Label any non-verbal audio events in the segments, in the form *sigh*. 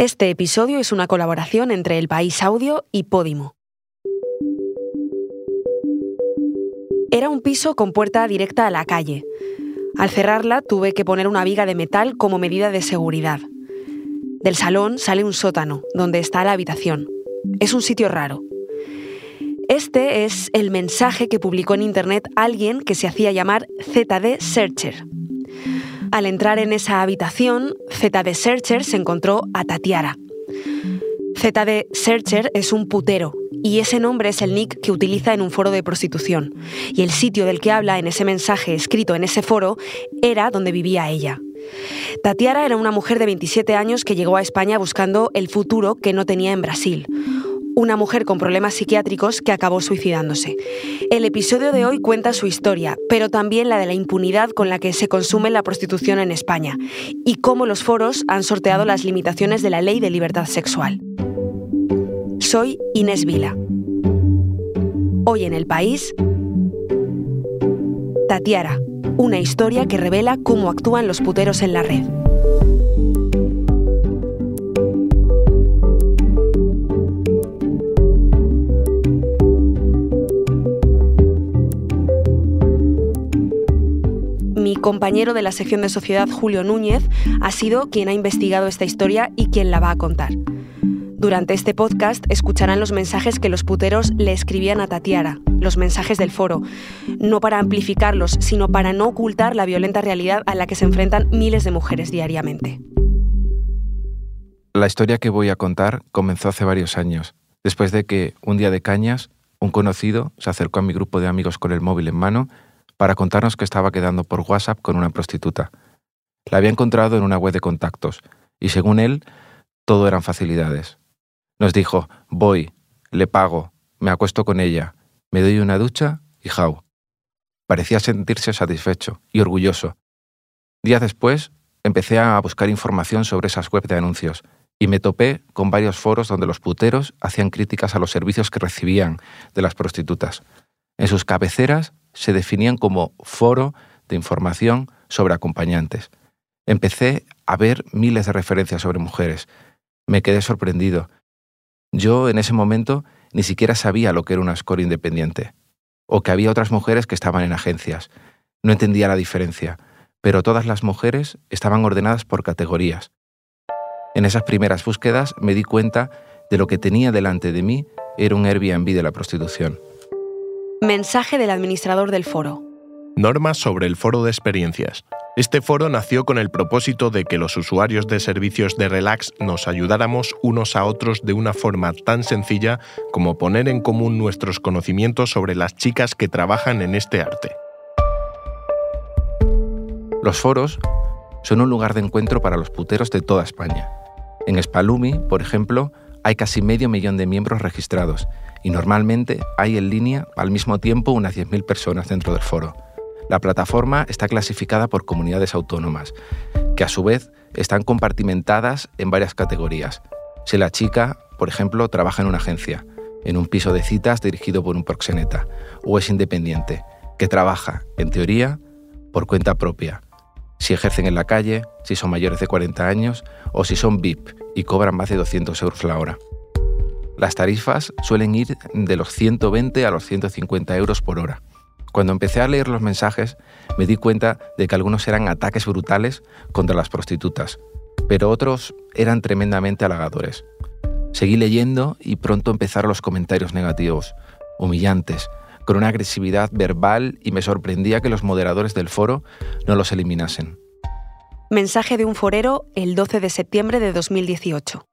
Este episodio es una colaboración entre El País Audio y Podimo. Era un piso con puerta directa a la calle. Al cerrarla tuve que poner una viga de metal como medida de seguridad. Del salón sale un sótano, donde está la habitación. Es un sitio raro. Este es el mensaje que publicó en Internet alguien que se hacía llamar ZD Searcher. Al entrar en esa habitación, ZD Searcher se encontró a Tatiara. ZD Searcher es un putero y ese nombre es el nick que utiliza en un foro de prostitución. Y el sitio del que habla en ese mensaje escrito en ese foro era donde vivía ella. Tatiara era una mujer de 27 años que llegó a España buscando el futuro que no tenía en Brasil una mujer con problemas psiquiátricos que acabó suicidándose. El episodio de hoy cuenta su historia, pero también la de la impunidad con la que se consume la prostitución en España y cómo los foros han sorteado las limitaciones de la ley de libertad sexual. Soy Inés Vila. Hoy en el país, Tatiara, una historia que revela cómo actúan los puteros en la red. Compañero de la sección de sociedad Julio Núñez ha sido quien ha investigado esta historia y quien la va a contar. Durante este podcast escucharán los mensajes que los puteros le escribían a Tatiara, los mensajes del foro, no para amplificarlos, sino para no ocultar la violenta realidad a la que se enfrentan miles de mujeres diariamente. La historia que voy a contar comenzó hace varios años, después de que, un día de cañas, un conocido se acercó a mi grupo de amigos con el móvil en mano para contarnos que estaba quedando por WhatsApp con una prostituta. La había encontrado en una web de contactos, y según él, todo eran facilidades. Nos dijo, voy, le pago, me acuesto con ella, me doy una ducha y jau. Parecía sentirse satisfecho y orgulloso. Días después, empecé a buscar información sobre esas web de anuncios y me topé con varios foros donde los puteros hacían críticas a los servicios que recibían de las prostitutas. En sus cabeceras se definían como foro de información sobre acompañantes. Empecé a ver miles de referencias sobre mujeres. Me quedé sorprendido. Yo en ese momento ni siquiera sabía lo que era una score independiente, o que había otras mujeres que estaban en agencias. No entendía la diferencia, pero todas las mujeres estaban ordenadas por categorías. En esas primeras búsquedas me di cuenta de lo que tenía delante de mí era un Airbnb de la prostitución. Mensaje del administrador del foro. Normas sobre el foro de experiencias. Este foro nació con el propósito de que los usuarios de servicios de relax nos ayudáramos unos a otros de una forma tan sencilla como poner en común nuestros conocimientos sobre las chicas que trabajan en este arte. Los foros son un lugar de encuentro para los puteros de toda España. En Spalumi, por ejemplo, hay casi medio millón de miembros registrados y normalmente hay en línea al mismo tiempo unas 10.000 personas dentro del foro. La plataforma está clasificada por comunidades autónomas, que a su vez están compartimentadas en varias categorías. Si la chica, por ejemplo, trabaja en una agencia, en un piso de citas dirigido por un proxeneta, o es independiente, que trabaja, en teoría, por cuenta propia, si ejercen en la calle, si son mayores de 40 años o si son VIP y cobran más de 200 euros la hora. Las tarifas suelen ir de los 120 a los 150 euros por hora. Cuando empecé a leer los mensajes, me di cuenta de que algunos eran ataques brutales contra las prostitutas, pero otros eran tremendamente halagadores. Seguí leyendo y pronto empezaron los comentarios negativos, humillantes, con una agresividad verbal y me sorprendía que los moderadores del foro no los eliminasen. Mensaje de un forero el 12 de septiembre de 2018.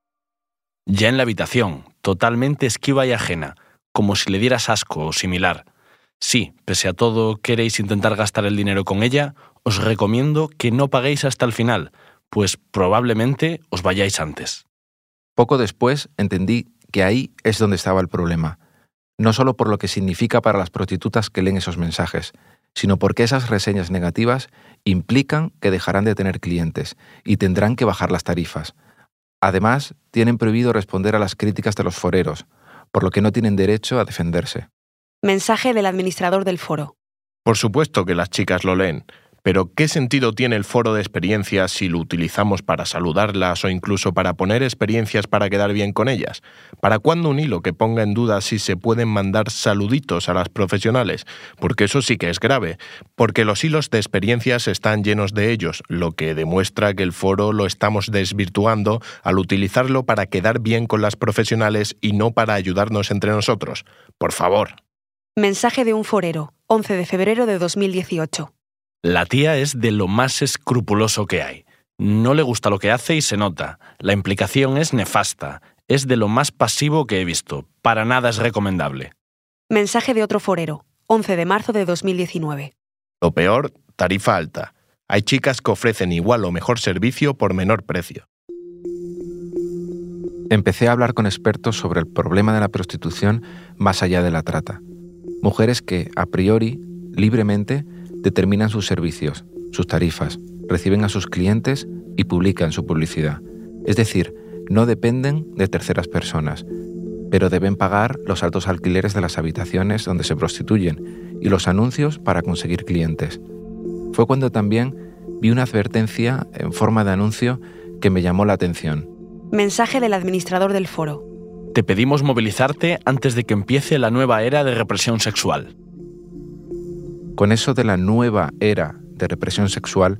Ya en la habitación, totalmente esquiva y ajena, como si le dieras asco o similar. Si, pese a todo, queréis intentar gastar el dinero con ella, os recomiendo que no paguéis hasta el final, pues probablemente os vayáis antes. Poco después entendí que ahí es donde estaba el problema, no solo por lo que significa para las prostitutas que leen esos mensajes, sino porque esas reseñas negativas implican que dejarán de tener clientes y tendrán que bajar las tarifas, Además, tienen prohibido responder a las críticas de los foreros, por lo que no tienen derecho a defenderse. Mensaje del administrador del foro. Por supuesto que las chicas lo leen, Pero ¿qué sentido tiene el foro de experiencias si lo utilizamos para saludarlas o incluso para poner experiencias para quedar bien con ellas? ¿Para cuándo un hilo que ponga en duda si se pueden mandar saluditos a las profesionales? Porque eso sí que es grave, porque los hilos de experiencias están llenos de ellos, lo que demuestra que el foro lo estamos desvirtuando al utilizarlo para quedar bien con las profesionales y no para ayudarnos entre nosotros. Por favor. Mensaje de un forero, 11 de febrero de 2018. La tía es de lo más escrupuloso que hay. No le gusta lo que hace y se nota. La implicación es nefasta. Es de lo más pasivo que he visto. Para nada es recomendable. Mensaje de otro forero, 11 de marzo de 2019. Lo peor, tarifa alta. Hay chicas que ofrecen igual o mejor servicio por menor precio. Empecé a hablar con expertos sobre el problema de la prostitución más allá de la trata. Mujeres que, a priori, libremente, determinan sus servicios, sus tarifas, reciben a sus clientes y publican su publicidad. Es decir, no dependen de terceras personas, pero deben pagar los altos alquileres de las habitaciones donde se prostituyen y los anuncios para conseguir clientes. Fue cuando también vi una advertencia en forma de anuncio que me llamó la atención. Mensaje del administrador del foro. Te pedimos movilizarte antes de que empiece la nueva era de represión sexual. Con eso de la nueva era de represión sexual,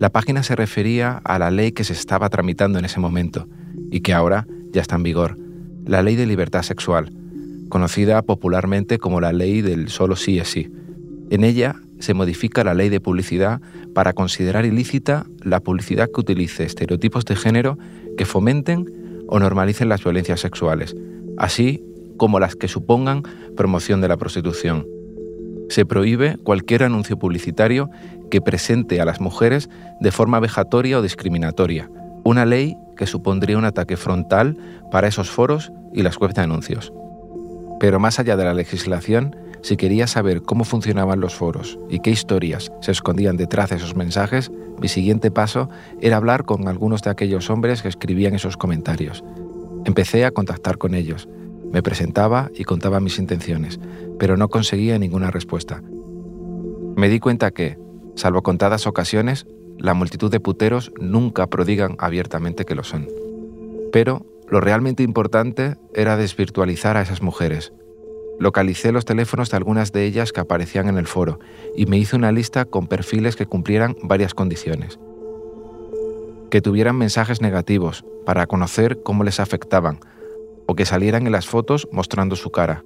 la página se refería a la ley que se estaba tramitando en ese momento y que ahora ya está en vigor, la ley de libertad sexual, conocida popularmente como la ley del solo sí es sí. En ella se modifica la ley de publicidad para considerar ilícita la publicidad que utilice estereotipos de género que fomenten o normalicen las violencias sexuales, así como las que supongan promoción de la prostitución se prohíbe cualquier anuncio publicitario que presente a las mujeres de forma vejatoria o discriminatoria, una ley que supondría un ataque frontal para esos foros y las webs de anuncios. Pero más allá de la legislación, si quería saber cómo funcionaban los foros y qué historias se escondían detrás de esos mensajes, mi siguiente paso era hablar con algunos de aquellos hombres que escribían esos comentarios. Empecé a contactar con ellos, me presentaba y contaba mis intenciones, pero no conseguía ninguna respuesta. Me di cuenta que, salvo contadas ocasiones, la multitud de puteros nunca prodigan abiertamente que lo son. Pero lo realmente importante era desvirtualizar a esas mujeres. Localicé los teléfonos de algunas de ellas que aparecían en el foro y me hice una lista con perfiles que cumplieran varias condiciones. Que tuvieran mensajes negativos para conocer cómo les afectaban, o que salieran en las fotos mostrando su cara.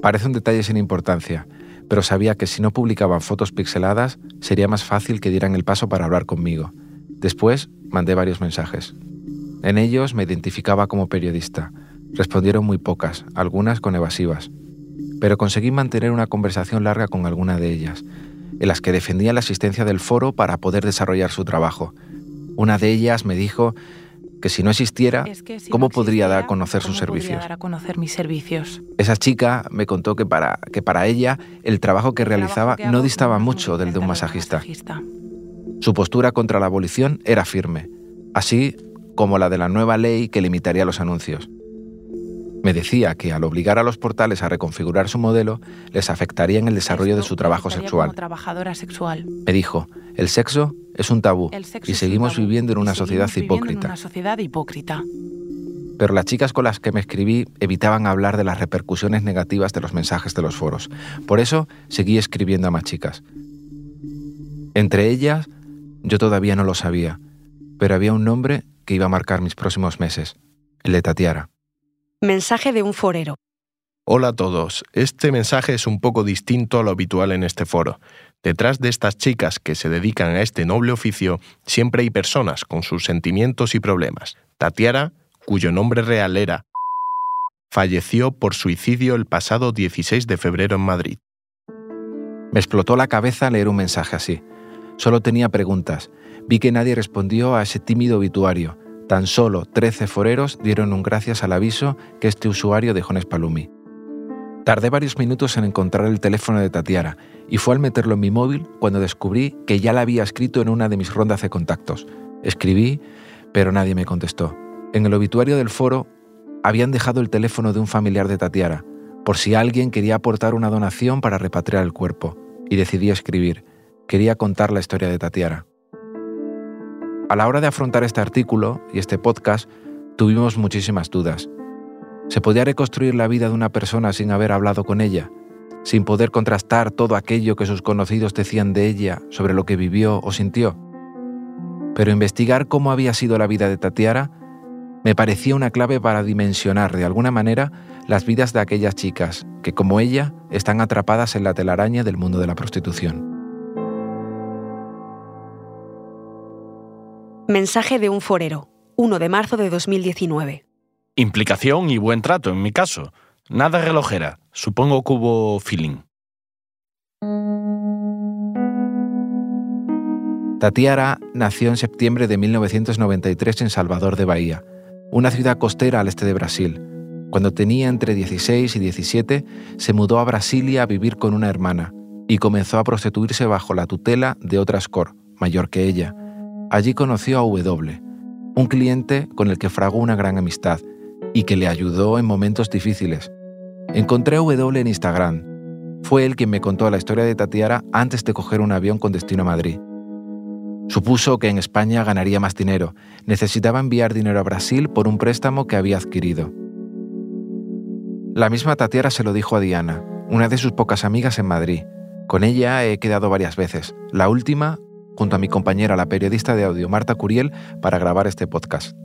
Parece un detalle sin importancia, pero sabía que si no publicaban fotos pixeladas sería más fácil que dieran el paso para hablar conmigo. Después mandé varios mensajes. En ellos me identificaba como periodista. Respondieron muy pocas, algunas con evasivas. Pero conseguí mantener una conversación larga con alguna de ellas, en las que defendía la asistencia del foro para poder desarrollar su trabajo. Una de ellas me dijo que si no existiera, ¿cómo podría dar a conocer sus servicios? a conocer mis servicios? Esa chica me contó que para, que para ella el trabajo que realizaba no distaba mucho del de un masajista. Su postura contra la abolición era firme, así como la de la nueva ley que limitaría los anuncios. Me decía que al obligar a los portales a reconfigurar su modelo, les afectaría en el desarrollo de su trabajo sexual. trabajadora sexual. Me dijo, el sexo es un tabú y seguimos viviendo en una sociedad hipócrita. En una sociedad hipócrita. Pero las chicas con las que me escribí evitaban hablar de las repercusiones negativas de los mensajes de los foros. Por eso seguí escribiendo a más chicas. Entre ellas, yo todavía no lo sabía, pero había un nombre que iba a marcar mis próximos meses, el de Tatiara. Mensaje de un forero. Hola a todos. Este mensaje es un poco distinto a lo habitual en este foro. Detrás de estas chicas que se dedican a este noble oficio, siempre hay personas con sus sentimientos y problemas. Tatiara, cuyo nombre real era, falleció por suicidio el pasado 16 de febrero en Madrid. Me explotó la cabeza leer un mensaje así. Solo tenía preguntas. Vi que nadie respondió a ese tímido obituario Tan solo 13 foreros dieron un gracias al aviso que este usuario dejó en Spalumi. Tardé varios minutos en encontrar el teléfono de Tatiara y fue al meterlo en mi móvil cuando descubrí que ya la había escrito en una de mis rondas de contactos. Escribí, pero nadie me contestó. En el obituario del foro habían dejado el teléfono de un familiar de Tatiara, por si alguien quería aportar una donación para repatriar el cuerpo, y decidí escribir. quería contar la historia de Tatiara. A la hora de afrontar este artículo y este podcast, tuvimos muchísimas dudas. ¿Se podía reconstruir la vida de una persona sin haber hablado con ella? ¿Sin poder contrastar todo aquello que sus conocidos decían de ella sobre lo que vivió o sintió? Pero investigar cómo había sido la vida de Tatiara me parecía una clave para dimensionar de alguna manera las vidas de aquellas chicas que, como ella, están atrapadas en la telaraña del mundo de la prostitución. Mensaje de un forero, 1 de marzo de 2019. Implicación y buen trato, en mi caso. Nada relojera. Supongo que hubo feeling. Tatiara nació en septiembre de 1993 en Salvador de Bahía, una ciudad costera al este de Brasil. Cuando tenía entre 16 y 17, se mudó a Brasilia a vivir con una hermana y comenzó a prostituirse bajo la tutela de otra escort, mayor que ella. Allí conoció a W, un cliente con el que fragó una gran amistad y que le ayudó en momentos difíciles. Encontré a W en Instagram. Fue él quien me contó la historia de Tatiara antes de coger un avión con destino a Madrid. Supuso que en España ganaría más dinero. Necesitaba enviar dinero a Brasil por un préstamo que había adquirido. La misma Tatiara se lo dijo a Diana, una de sus pocas amigas en Madrid. Con ella he quedado varias veces. La última junto a mi compañera, la periodista de audio Marta Curiel, para grabar este podcast.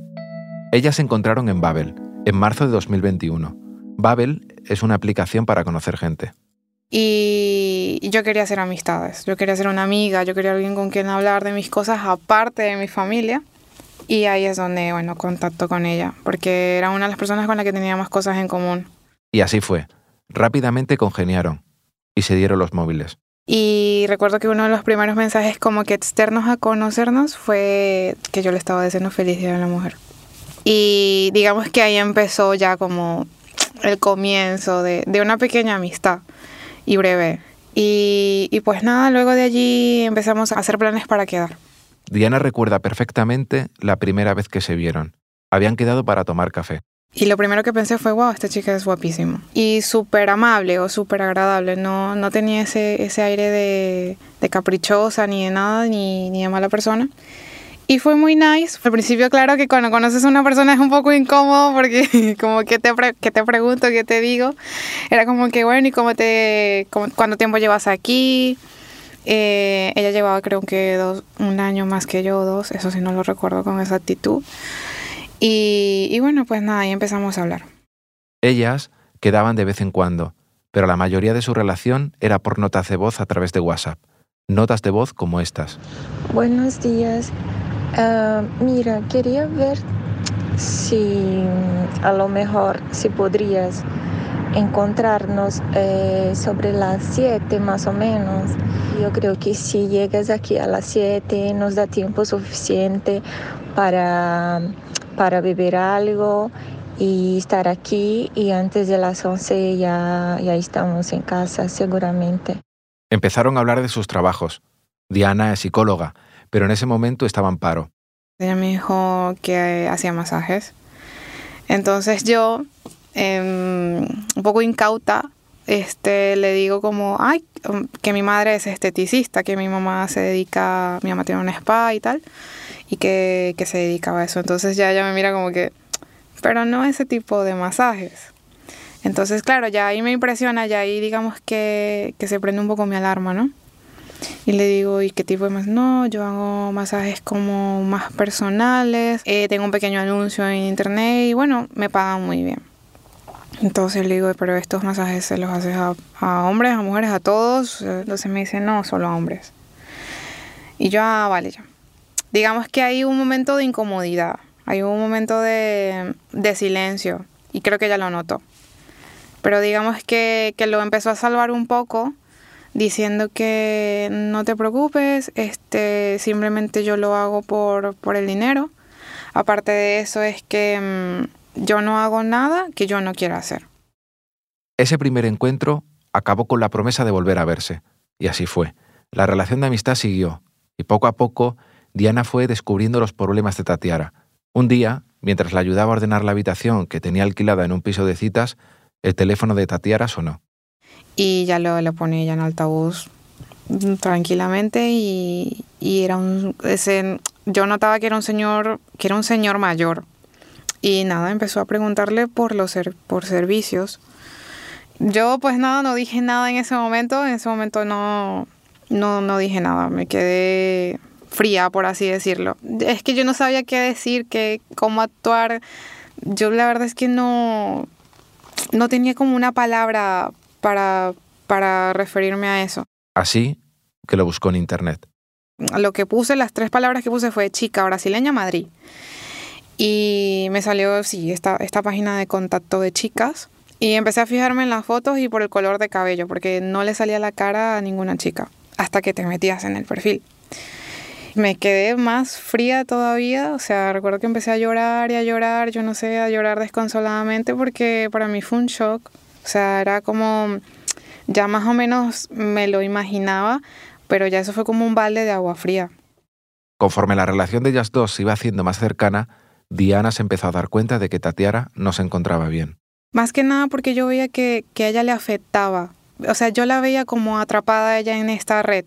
Ellas se encontraron en Babel, en marzo de 2021. Babel es una aplicación para conocer gente. Y yo quería hacer amistades, yo quería ser una amiga, yo quería alguien con quien hablar de mis cosas aparte de mi familia. Y ahí es donde, bueno, contacto con ella, porque era una de las personas con las que teníamos cosas en común. Y así fue. Rápidamente congeniaron y se dieron los móviles. Y recuerdo que uno de los primeros mensajes como que externos a conocernos fue que yo le estaba diciendo feliz día a la mujer. Y digamos que ahí empezó ya como el comienzo de, de una pequeña amistad y breve. Y, y pues nada, luego de allí empezamos a hacer planes para quedar. Diana recuerda perfectamente la primera vez que se vieron. Habían quedado para tomar café. Y lo primero que pensé fue, wow, esta chica es guapísima. Y súper amable o súper agradable. No, no tenía ese, ese aire de, de, caprichosa ni de nada, ni, ni de mala persona. Y fue muy nice. Al principio, claro que cuando conoces a una persona es un poco incómodo porque *laughs* como que te, que te pregunto, qué te digo. Era como que, bueno, ¿y cómo te, cómo, cuánto tiempo llevas aquí? Eh, ella llevaba creo que dos, un año más que yo, dos, eso sí no lo recuerdo con exactitud. Y, y, bueno, pues nada, ahí empezamos a hablar. Ellas quedaban de vez en cuando, pero la mayoría de su relación era por notas de voz a través de WhatsApp. Notas de voz como estas. Buenos días. Uh, mira, quería ver si a lo mejor si podrías encontrarnos eh, sobre las 7 más o menos. Yo creo que si llegas aquí a las 7 nos da tiempo suficiente para para beber algo y estar aquí y antes de las 11 ya, ya estamos en casa seguramente. Empezaron a hablar de sus trabajos. Diana es psicóloga, pero en ese momento estaba en paro. Ella me dijo que hacía masajes. Entonces yo, eh, un poco incauta, este, le digo como, ay, que mi madre es esteticista, que mi mamá se dedica, mi mamá tiene un spa y tal y que, que se dedicaba a eso. Entonces ya ella me mira como que, pero no ese tipo de masajes. Entonces, claro, ya ahí me impresiona, ya ahí digamos que, que se prende un poco mi alarma, ¿no? Y le digo, ¿y qué tipo de masajes? No, yo hago masajes como más personales, eh, tengo un pequeño anuncio en internet y bueno, me pagan muy bien. Entonces le digo, pero estos masajes se los haces a, a hombres, a mujeres, a todos. Entonces me dice, no, solo a hombres. Y yo, ah, vale, ya digamos que hay un momento de incomodidad, hay un momento de, de silencio y creo que ella lo notó. Pero digamos que, que, lo empezó a salvar un poco diciendo que no te preocupes, este, simplemente yo lo hago por, por el dinero. Aparte de eso es que mmm, yo no hago nada que yo no quiera hacer. Ese primer encuentro acabó con la promesa de volver a verse, y así fue. La relación de amistad siguió, y poco a poco Diana fue descubriendo los problemas de Tatiara. Un día, mientras la ayudaba a ordenar la habitación que tenía alquilada en un piso de citas, el teléfono de Tatiara sonó. Y ya lo, lo pone ella en altavoz tranquilamente y, y era un ese yo notaba que era un señor que era un señor mayor y nada empezó a preguntarle por los por servicios yo pues nada no dije nada en ese momento en ese momento no no no dije nada me quedé fría por así decirlo es que yo no sabía qué decir qué cómo actuar yo la verdad es que no no tenía como una palabra para para referirme a eso Así que lo buscó en internet. Lo que puse, las tres palabras que puse fue chica brasileña Madrid. Y me salió, sí, esta, esta página de contacto de chicas. Y empecé a fijarme en las fotos y por el color de cabello, porque no le salía la cara a ninguna chica hasta que te metías en el perfil. Me quedé más fría todavía, o sea, recuerdo que empecé a llorar y a llorar, yo no sé, a llorar desconsoladamente porque para mí fue un shock. O sea, era como ya más o menos me lo imaginaba, pero ya eso fue como un balde de agua fría. Conforme la relación de ellas dos se iba haciendo más cercana, Diana se empezó a dar cuenta de que Tatiara no se encontraba bien. Más que nada porque yo veía que, que a ella le afectaba. O sea, yo la veía como atrapada ella en esta red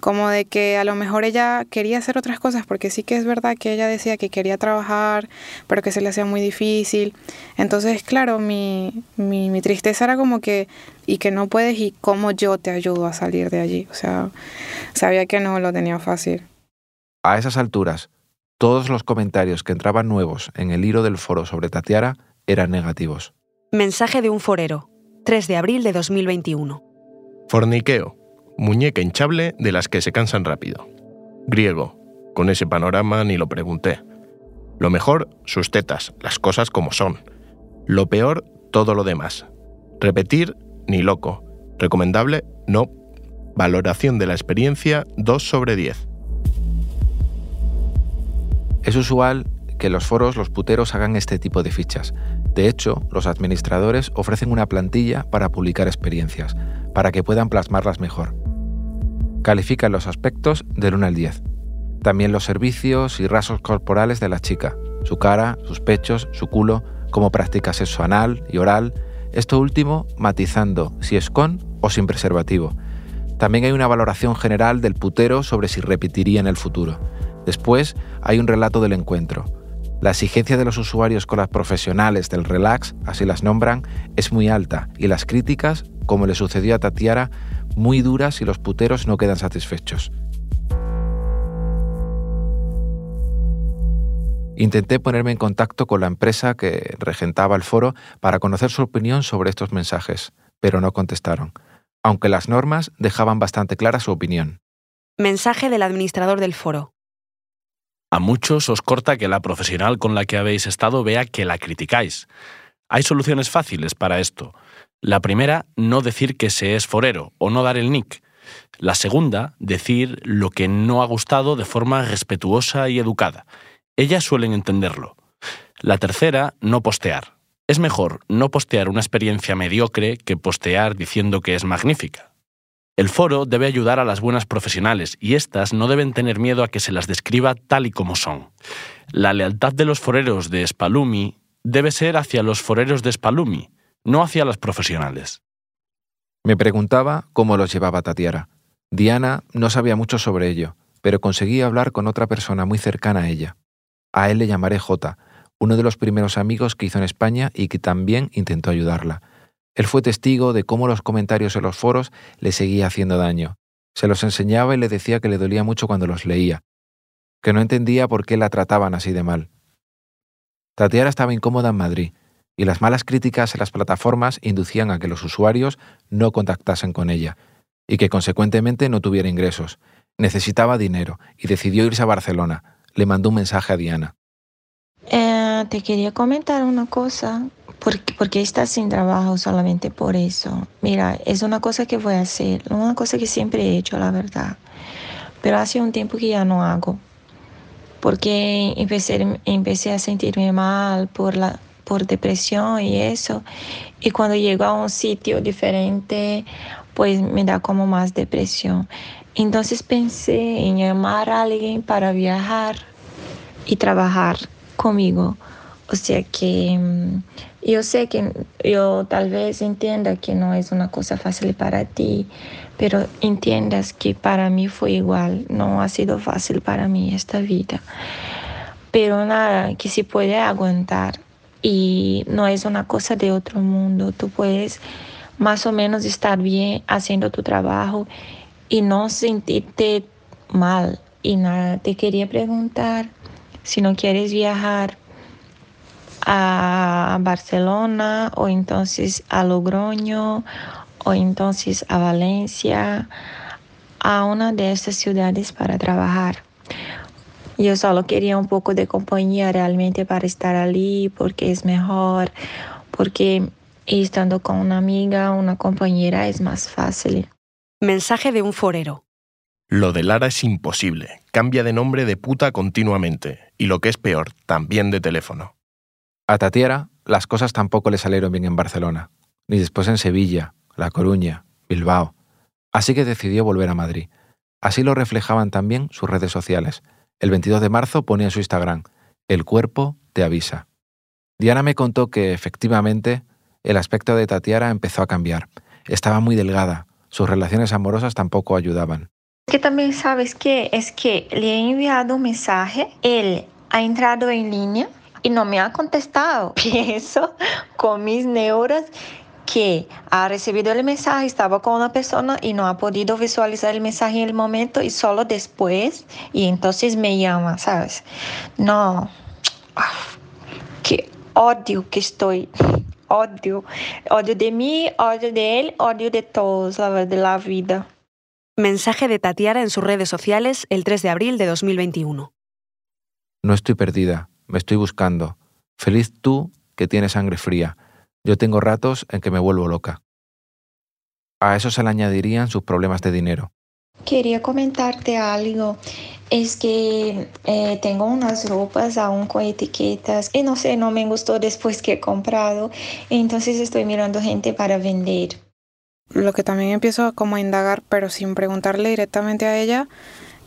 como de que a lo mejor ella quería hacer otras cosas, porque sí que es verdad que ella decía que quería trabajar, pero que se le hacía muy difícil. Entonces, claro, mi, mi, mi tristeza era como que, y que no puedes, y cómo yo te ayudo a salir de allí. O sea, sabía que no lo tenía fácil. A esas alturas, todos los comentarios que entraban nuevos en el hilo del foro sobre Tatiara eran negativos. Mensaje de un forero, 3 de abril de 2021. Forniqueo muñeca hinchable de las que se cansan rápido. Griego, con ese panorama ni lo pregunté. Lo mejor, sus tetas, las cosas como son. Lo peor, todo lo demás. Repetir, ni loco. Recomendable, no. Valoración de la experiencia, 2 sobre 10. Es usual que los foros, los puteros hagan este tipo de fichas. De hecho, los administradores ofrecen una plantilla para publicar experiencias, para que puedan plasmarlas mejor. Califican los aspectos del 1 al 10. También los servicios y rasgos corporales de la chica, su cara, sus pechos, su culo, cómo practica sexo anal y oral, esto último matizando si es con o sin preservativo. También hay una valoración general del putero sobre si repetiría en el futuro. Después hay un relato del encuentro, la exigencia de los usuarios con las profesionales del relax, así las nombran, es muy alta y las críticas, como le sucedió a Tatiara, muy duras y los puteros no quedan satisfechos. Intenté ponerme en contacto con la empresa que regentaba el foro para conocer su opinión sobre estos mensajes, pero no contestaron, aunque las normas dejaban bastante clara su opinión. Mensaje del administrador del foro. A muchos os corta que la profesional con la que habéis estado vea que la criticáis. Hay soluciones fáciles para esto. La primera, no decir que se es forero o no dar el nick. La segunda, decir lo que no ha gustado de forma respetuosa y educada. Ellas suelen entenderlo. La tercera, no postear. Es mejor no postear una experiencia mediocre que postear diciendo que es magnífica. El foro debe ayudar a las buenas profesionales y éstas no deben tener miedo a que se las describa tal y como son. La lealtad de los foreros de Spalumi debe ser hacia los foreros de Spalumi, no hacia las profesionales. Me preguntaba cómo los llevaba Tatiara. Diana no sabía mucho sobre ello, pero conseguí hablar con otra persona muy cercana a ella. A él le llamaré J, uno de los primeros amigos que hizo en España y que también intentó ayudarla. Él fue testigo de cómo los comentarios en los foros le seguía haciendo daño. Se los enseñaba y le decía que le dolía mucho cuando los leía, que no entendía por qué la trataban así de mal. Tatiara estaba incómoda en Madrid, y las malas críticas en las plataformas inducían a que los usuarios no contactasen con ella, y que consecuentemente no tuviera ingresos. Necesitaba dinero y decidió irse a Barcelona. Le mandó un mensaje a Diana. Eh, te quería comentar una cosa ¿Por, qué estás sin trabajo solamente por eso? Mira, es una cosa que voy a hacer, una cosa que siempre he hecho, la verdad. Pero hace un tiempo que ya no hago. Porque empecé, empecé a sentirme mal por, la, por depresión y eso. Y cuando llego a un sitio diferente, pues me da como más depresión. Entonces pensé en llamar a alguien para viajar y trabajar conmigo. O sea que mm, yo sé que yo tal vez entienda que no es una cosa fácil para ti, pero entiendas que para mí fue igual, no ha sido fácil para mí esta vida. Pero nada, que se puede aguantar y no es una cosa de otro mundo. Tú puedes más o menos estar bien haciendo tu trabajo y no sentirte mal. Y nada, te quería preguntar si no quieres viajar a Barcelona o entonces a Logroño o entonces a Valencia, a una de estas ciudades para trabajar. Yo solo quería un poco de compañía realmente para estar allí porque es mejor, porque estando con una amiga, una compañera es más fácil. Mensaje de un forero. Lo de Lara es imposible. Cambia de nombre de puta continuamente. Y lo que es peor, también de teléfono. A Tatiara las cosas tampoco le salieron bien en Barcelona, ni después en Sevilla, La Coruña, Bilbao. Así que decidió volver a Madrid. Así lo reflejaban también sus redes sociales. El 22 de marzo ponía en su Instagram, El cuerpo te avisa. Diana me contó que, efectivamente, el aspecto de Tatiara empezó a cambiar. Estaba muy delgada, sus relaciones amorosas tampoco ayudaban. Que también sabes que es que le he enviado un mensaje, él ha entrado en línea y no me ha contestado. *laughs* Pienso con mis neuras que ha recibido el mensaje, estaba con una persona y no ha podido visualizar el mensaje en el momento y solo después y entonces me llama, ¿sabes? No, qué odio que estoy, *laughs* odio, odio de mí, odio de él, odio de todos, la verdad, de la vida. Mensaje de Tatiara en sus redes sociales el 3 de abril de 2021. No estoy perdida, me estoy buscando. Feliz tú que tienes sangre fría. Yo tengo ratos en que me vuelvo loca. A eso se le añadirían sus problemas de dinero. Quería comentarte algo. Es que eh, tengo unas ropas aún con etiquetas y no sé, no me gustó después que he comprado. Entonces estoy mirando gente para vender. Lo que también empiezo como a indagar, pero sin preguntarle directamente a ella,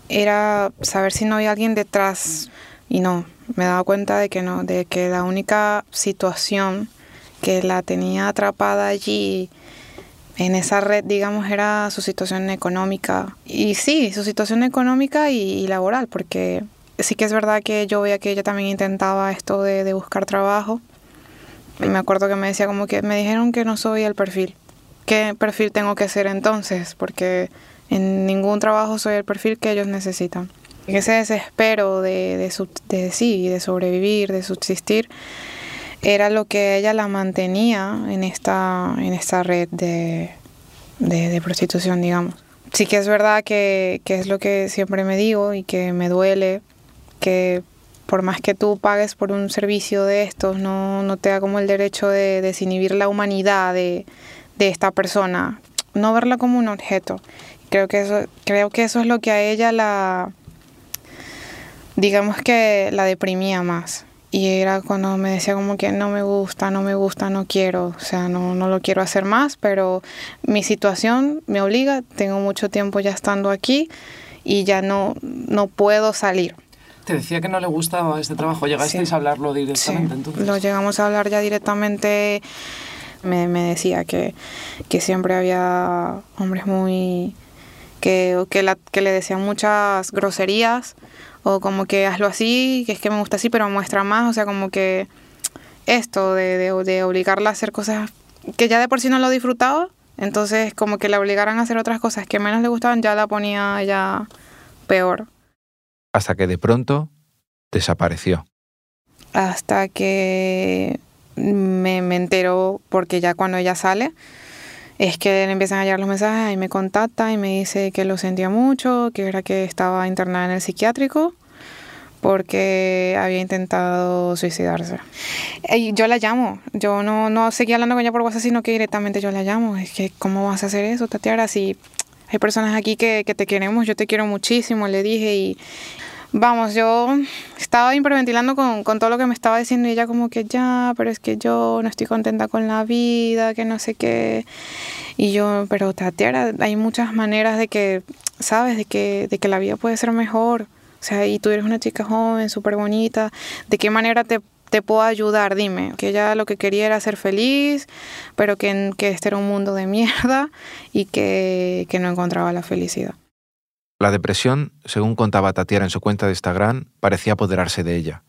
era saber si no había alguien detrás. Y no, me he dado cuenta de que no, de que la única situación que la tenía atrapada allí en esa red, digamos, era su situación económica. Y sí, su situación económica y, laboral, porque sí que es verdad que yo veía que ella también intentaba esto de, buscar trabajo. Y me acuerdo que me decía como que me dijeron que no soy el perfil. ¿Qué perfil tengo que ser entonces? Porque en ningún trabajo soy el perfil que ellos necesitan. En ese desespero de, de, de, sí, de sobrevivir, de subsistir, era lo que ella la mantenía en esta, en esta red de, de, prostitución, digamos. Sí que es verdad que, que, es lo que siempre me digo y que me duele, que por más que tú pagues por un servicio de estos, no, no te da como el derecho de desinhibir la humanidad de, de esta persona, no verla como un objeto. Creo que eso, creo que eso es lo que a ella la, digamos que la deprimía más. Y era cuando me decía como que no me gusta, no me gusta, no quiero, o sea, no, no lo quiero hacer más, pero mi situación me obliga, tengo mucho tiempo ya estando aquí y ya no, no puedo salir. Te decía que no le gustaba este trabajo, ¿llegasteis a hablarlo directamente entonces? Lo llegamos a hablar ya directamente, me, me decía que, que siempre había hombres muy... que, que, la, que le decían muchas groserías o como que hazlo así, que es que me gusta así, pero muestra más, o sea, como que esto de, de, obligarla a hacer cosas que ya de por sí no lo disfrutaba, entonces como que la obligaran a hacer otras cosas que menos le gustaban, ya la ponía ya peor. Hasta que de pronto desapareció. Hasta que me, me enteró, porque ya cuando ella sale, es que le empiezan a llegar los mensajes y me contacta y me dice que lo sentía mucho, que era que estaba internada en el psiquiátrico porque había intentado suicidarse. Y yo la llamo, yo no, no seguía hablando con ella por WhatsApp, sino que directamente yo la llamo. Es que, ¿cómo vas a hacer eso, Tatiana? Si hay personas aquí que, que te queremos, yo te quiero muchísimo, le dije, y, Vamos, yo estaba hiperventilando con, con, todo lo que me estaba diciendo y ella como que ya, pero es que yo no estoy contenta con la vida, que no sé qué. Y yo, pero Tatiana, hay muchas maneras de que, ¿sabes? De que, de que la vida puede ser mejor. O sea, y tú eres una chica joven, súper bonita. ¿De qué manera te, te puedo ayudar? Dime. Que ella lo que quería era ser feliz, pero que, que este era un mundo de mierda y que, que no encontraba la felicidad. La depresión, según contaba Tatiana en su cuenta de Instagram, parecía apoderarse de ella.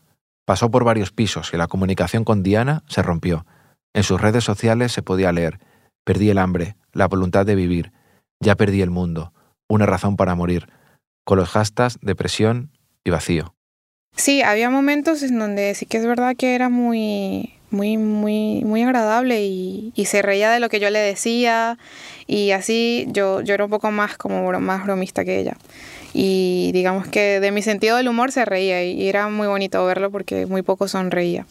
Pasó por varios pisos y la comunicación con Diana se rompió. En sus redes sociales se podía leer, perdí el hambre, la voluntad de vivir, ya perdí el mundo, una razón para morir, con los hashtags depresión y vacío. Sí, había momentos en donde sí que es verdad que era muy, muy, muy, muy agradable y, y, se reía de lo que yo le decía y así yo, yo era un poco más como más bromista que ella. Y digamos que de mi sentido del humor se reía y era muy bonito verlo porque muy poco sonreía.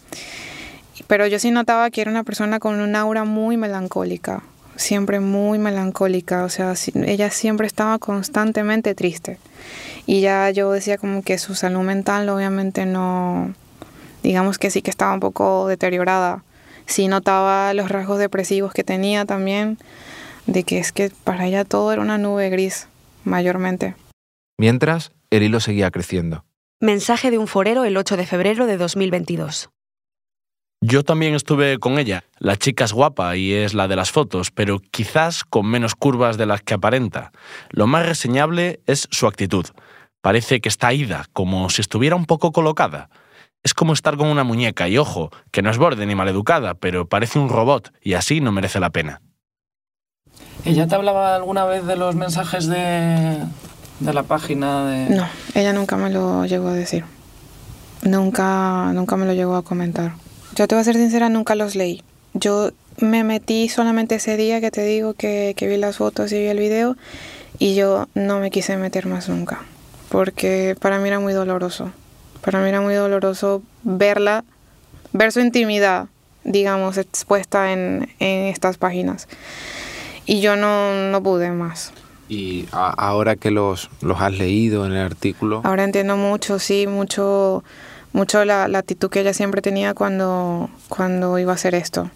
Pero yo sí notaba que era una persona con un aura muy melancólica, siempre muy melancólica, o sea, ella siempre estaba constantemente triste. Y ya yo decía como que su salud mental obviamente no, digamos que sí que estaba un poco deteriorada. Sí notaba los rasgos depresivos que tenía también, de que es que para ella todo era una nube gris, mayormente. Mientras, el hilo seguía creciendo. Mensaje de un forero el 8 de febrero de 2022. Yo también estuve con ella. La chica es guapa y es la de las fotos, pero quizás con menos curvas de las que aparenta. Lo más reseñable es su actitud. Parece que está ida, como si estuviera un poco colocada. Es como estar con una muñeca y ojo, que no es borde ni maleducada, pero parece un robot y así no merece la pena. ¿Ella te hablaba alguna vez de los mensajes de, de la página? De... No, ella nunca me lo llegó a decir. Nunca, nunca me lo llegó a comentar. Yo te voy a ser sincera, nunca los leí. Yo me metí solamente ese día que te digo que, que vi las fotos y vi el video y yo no me quise meter más nunca, porque para mí era muy doloroso. Para mí era muy doloroso verla, ver su intimidad, digamos, expuesta en, en estas páginas. Y yo no, no pude más. Y ahora que los, los has leído en el artículo... Ahora entiendo mucho, sí, mucho mucho la, la, actitud que ella siempre tenía cuando, cuando iba a hacer esto.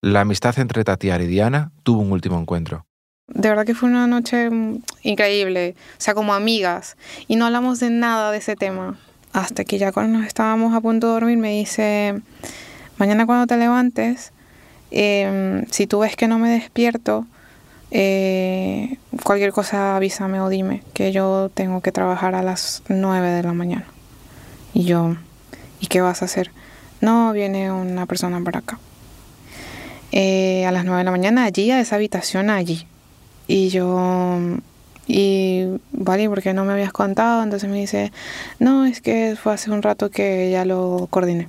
La amistad entre Tatiana y Diana tuvo un último encuentro. De verdad que fue una noche increíble, o sea, como amigas, y no hablamos de nada de ese tema. Hasta que ya cuando nos estábamos a punto de dormir me dice, mañana cuando te levantes, eh, si tú ves que no me despierto, eh, cualquier cosa avísame o dime, que yo tengo que trabajar a las 9 de la mañana. Y yo, ¿y qué vas a hacer? No, viene una persona por acá. Eh, a las 9 de la mañana allí, a esa habitación allí. Y yo, y vale, ¿por qué no me habías contado? Entonces me dice, no, es que fue hace un rato que ya lo coordiné.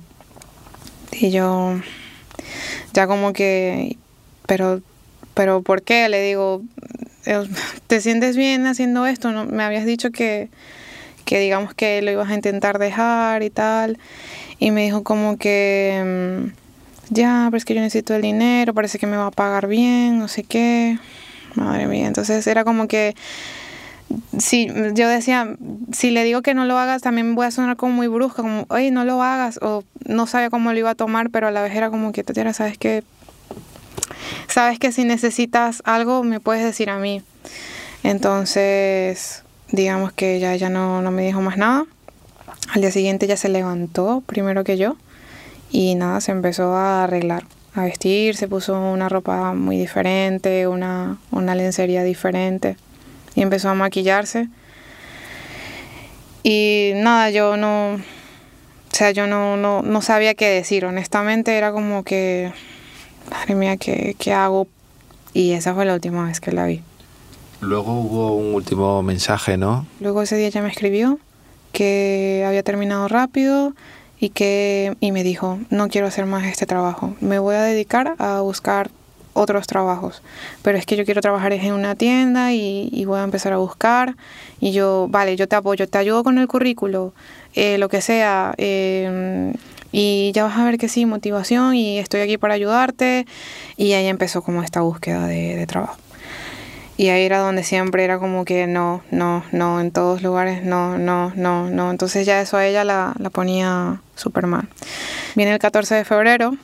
Y yo, ya como que, pero, pero ¿por qué? Le digo, ¿te sientes bien haciendo esto? ¿No? Me habías dicho que, que digamos que lo ibas a intentar dejar y tal. Y me dijo como que, mm, ya, pero es que yo necesito el dinero, parece que me va a pagar bien, no sé qué. Madre mía, entonces era como que, si yo decía, si le digo que no lo hagas, también voy a sonar como muy brusca, como, oye, no lo hagas, o no sabía cómo lo iba a tomar, pero a la vez era como que, Tatiana, sabes que, sabes que si necesitas algo, me puedes decir a mí. Entonces, digamos que ella ya no, no me dijo más nada. Al día siguiente ya se levantó primero que yo y nada, se empezó a arreglar, a vestir, se puso una ropa muy diferente, una, una lencería diferente y empezó a maquillarse. Y nada, yo no, o sea, yo no, no, no sabía qué decir, honestamente era como que, madre mía, ¿qué, ¿qué hago? Y esa fue la última vez que la vi. Luego hubo un último mensaje, ¿no? Luego ese día ya me escribió que había terminado rápido y que y me dijo, "No quiero hacer más este trabajo. Me voy a dedicar a buscar otros trabajos. Pero es que yo quiero trabajar en una tienda y, y voy a empezar a buscar. Y yo, vale, yo te apoyo, te ayudo con el currículo, eh, lo que sea. Eh, y ya vas a ver que sí, motivación y estoy aquí para ayudarte. Y ahí empezó como esta búsqueda de, de trabajo. Y ahí era donde siempre era como que no, no, no, en todos lugares, no, no, no, no. Entonces ya eso a ella la, la ponía súper mal. Viene el 14 de febrero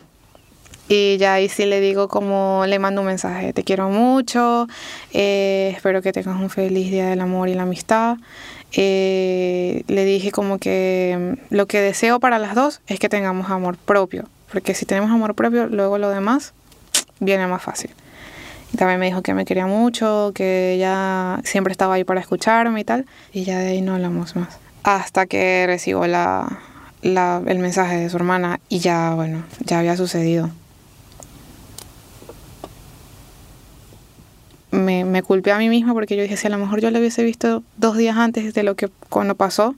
y ya ahí sí le digo como le mando un mensaje, te quiero mucho, eh, espero que tengas un feliz día del amor y la amistad. eh, le dije como que lo que deseo para las dos es que tengamos amor propio, porque si tenemos amor propio, luego lo demás viene más fácil. También me dijo que me quería mucho, que ella siempre estaba ahí para escucharme y tal, y ya de ahí no hablamos más. Hasta que recibo la, la, el mensaje de su hermana y ya, bueno, ya había sucedido. me, me culpé a mí misma porque yo dije, si a lo mejor yo lo hubiese visto dos días antes de lo que cuando pasó,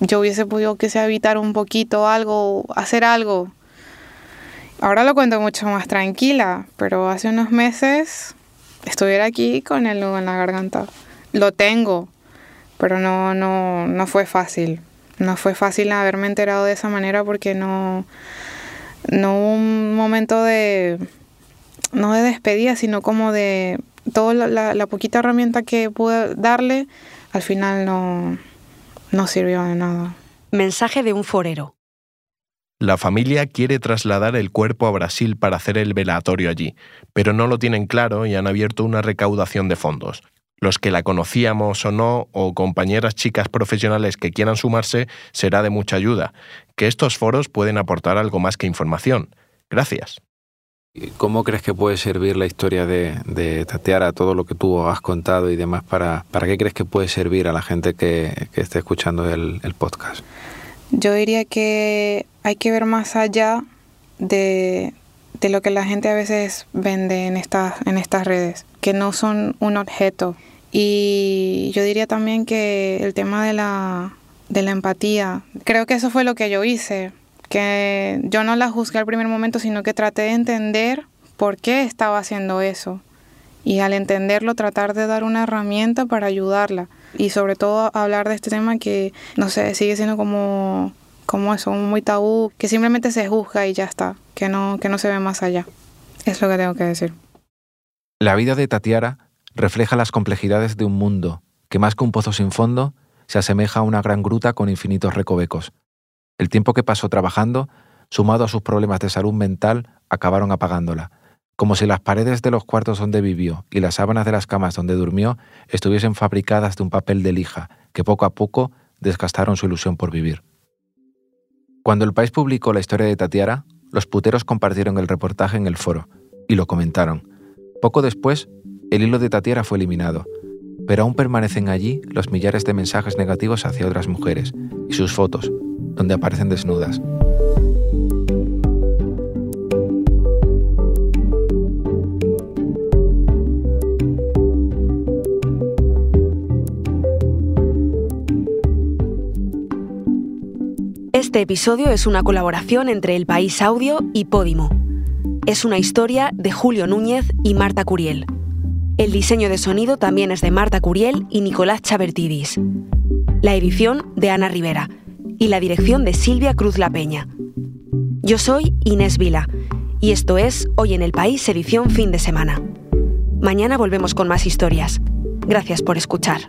yo hubiese podido que sea evitar un poquito algo, hacer algo. Ahora lo cuento mucho más tranquila, pero hace unos meses estuviera aquí con el nudo en la garganta. Lo tengo, pero no, no, no fue fácil. No fue fácil haberme enterado de esa manera porque no, no hubo un momento de no de despedida, sino como de toda la, la, poquita herramienta que pude darle, al final no, no sirvió de nada. Mensaje de un forero. La familia quiere trasladar el cuerpo a Brasil para hacer el velatorio allí, pero no lo tienen claro y han abierto una recaudación de fondos. Los que la conocíamos o no, o compañeras chicas profesionales que quieran sumarse, será de mucha ayuda, que estos foros pueden aportar algo más que información. Gracias. ¿Cómo crees que puede servir la historia de, de Tatiara, todo lo que tú has contado y demás? ¿Para, qué crees que puede servir a la gente que, que esté escuchando el, podcast? Yo diría que hay que ver más allá de, de lo que la gente a veces vende en estas, en estas redes, que no son un objeto. Y yo diría también que el tema de la, de la empatía, creo que eso fue lo que yo hice que yo no la juzgué al primer momento, sino que traté de entender por qué estaba haciendo eso. Y al entenderlo, tratar de dar una herramienta para ayudarla. Y sobre todo hablar de este tema que, no sé, sigue siendo como, como eso, muy tabú, que simplemente se juzga y ya está, que no, que no se ve más allá. Es lo que tengo que decir. La vida de Tatiara refleja las complejidades de un mundo que más que un pozo sin fondo, se asemeja a una gran gruta con infinitos recovecos, el tiempo que pasó trabajando, sumado a sus problemas de salud mental, acabaron apagándola, como si las paredes de los cuartos donde vivió y las sábanas de las camas donde durmió estuviesen fabricadas de un papel de lija que poco a poco desgastaron su ilusión por vivir. Cuando el país publicó la historia de Tatiara, los puteros compartieron el reportaje en el foro y lo comentaron. Poco después, el hilo de Tatiara fue eliminado, pero aún permanecen allí los millares de mensajes negativos hacia otras mujeres y sus fotos, donde aparecen desnudas. Este episodio es una colaboración entre El País Audio y Podimo. Es una historia de Julio Núñez y Marta Curiel. El diseño de sonido también es de Marta Curiel y Nicolás Chabertidis. La edición de Ana Rivera y la dirección de Silvia Cruz La Peña. Yo soy Inés Vila y esto es Hoy en el País, edición fin de semana. Mañana volvemos con más historias. Gracias por escuchar.